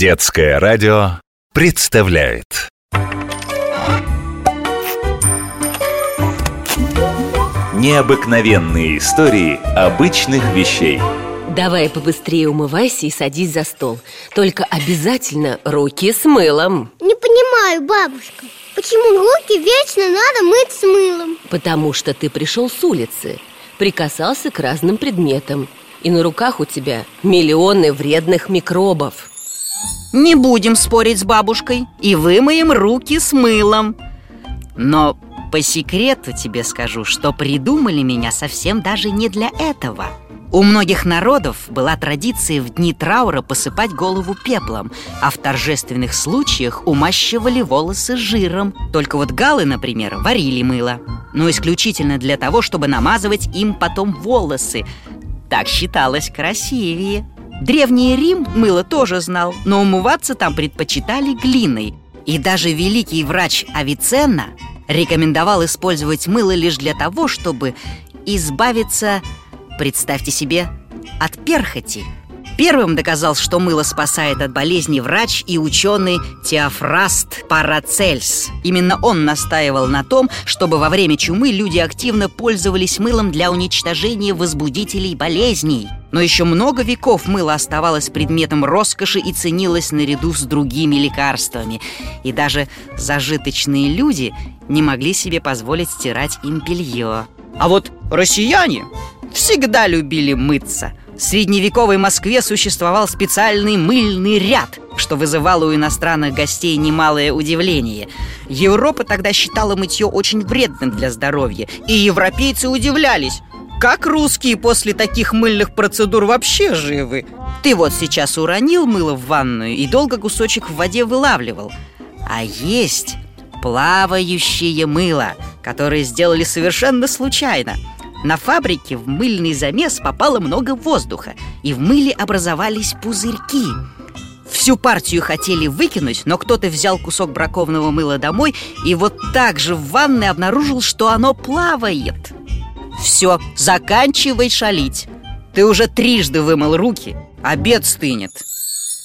Детское радио представляет. Необыкновенные истории обычных вещей. Давай побыстрее умывайся и садись за стол. Только обязательно руки с мылом. Не понимаю, бабушка Почему руки вечно надо мыть с мылом? Потому что ты пришел с улицы Прикасался к разным предметам И на руках у тебя миллионы вредных микробов Не будем спорить с бабушкой И вымоем руки с мылом Но по секрету тебе скажу, что придумали меня совсем даже не для этого у многих народов была традиция в дни траура посыпать голову пеплом, а в торжественных случаях умащивали волосы жиром. Только вот галы, например, варили мыло, но исключительно для того, чтобы намазывать им потом волосы. Так считалось красивее. Древний Рим мыло тоже знал, но умываться там предпочитали глиной. И даже великий врач Авиценна рекомендовал использовать мыло лишь для того, чтобы избавиться Представьте себе, от перхоти Первым доказал, что мыло спасает от болезни врач и ученый Теофраст Парацельс. Именно он настаивал на том, чтобы во время чумы люди активно пользовались мылом для уничтожения возбудителей болезней. Но еще много веков мыло оставалось предметом роскоши и ценилось наряду с другими лекарствами. И даже зажиточные люди не могли себе позволить стирать им белье. А вот россияне всегда любили мыться. В средневековой Москве существовал специальный мыльный ряд, что вызывало у иностранных гостей немалое удивление. Европа тогда считала мытье очень вредным для здоровья, и европейцы удивлялись, как русские после таких мыльных процедур вообще живы. Ты вот сейчас уронил мыло в ванную и долго кусочек в воде вылавливал. А есть плавающее мыло, которое сделали совершенно случайно – на фабрике в мыльный замес попало много воздуха, и в мыле образовались пузырьки. Всю партию хотели выкинуть, но кто-то взял кусок бракованного мыла домой и вот так же в ванной обнаружил, что оно плавает. Все, заканчивай шалить. Ты уже трижды вымыл руки, обед стынет.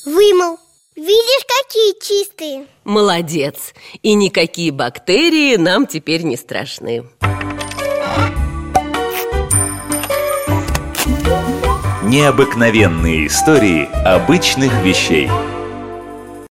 Вымыл. Видишь, какие чистые Молодец И никакие бактерии нам теперь не страшны Необыкновенные истории обычных вещей –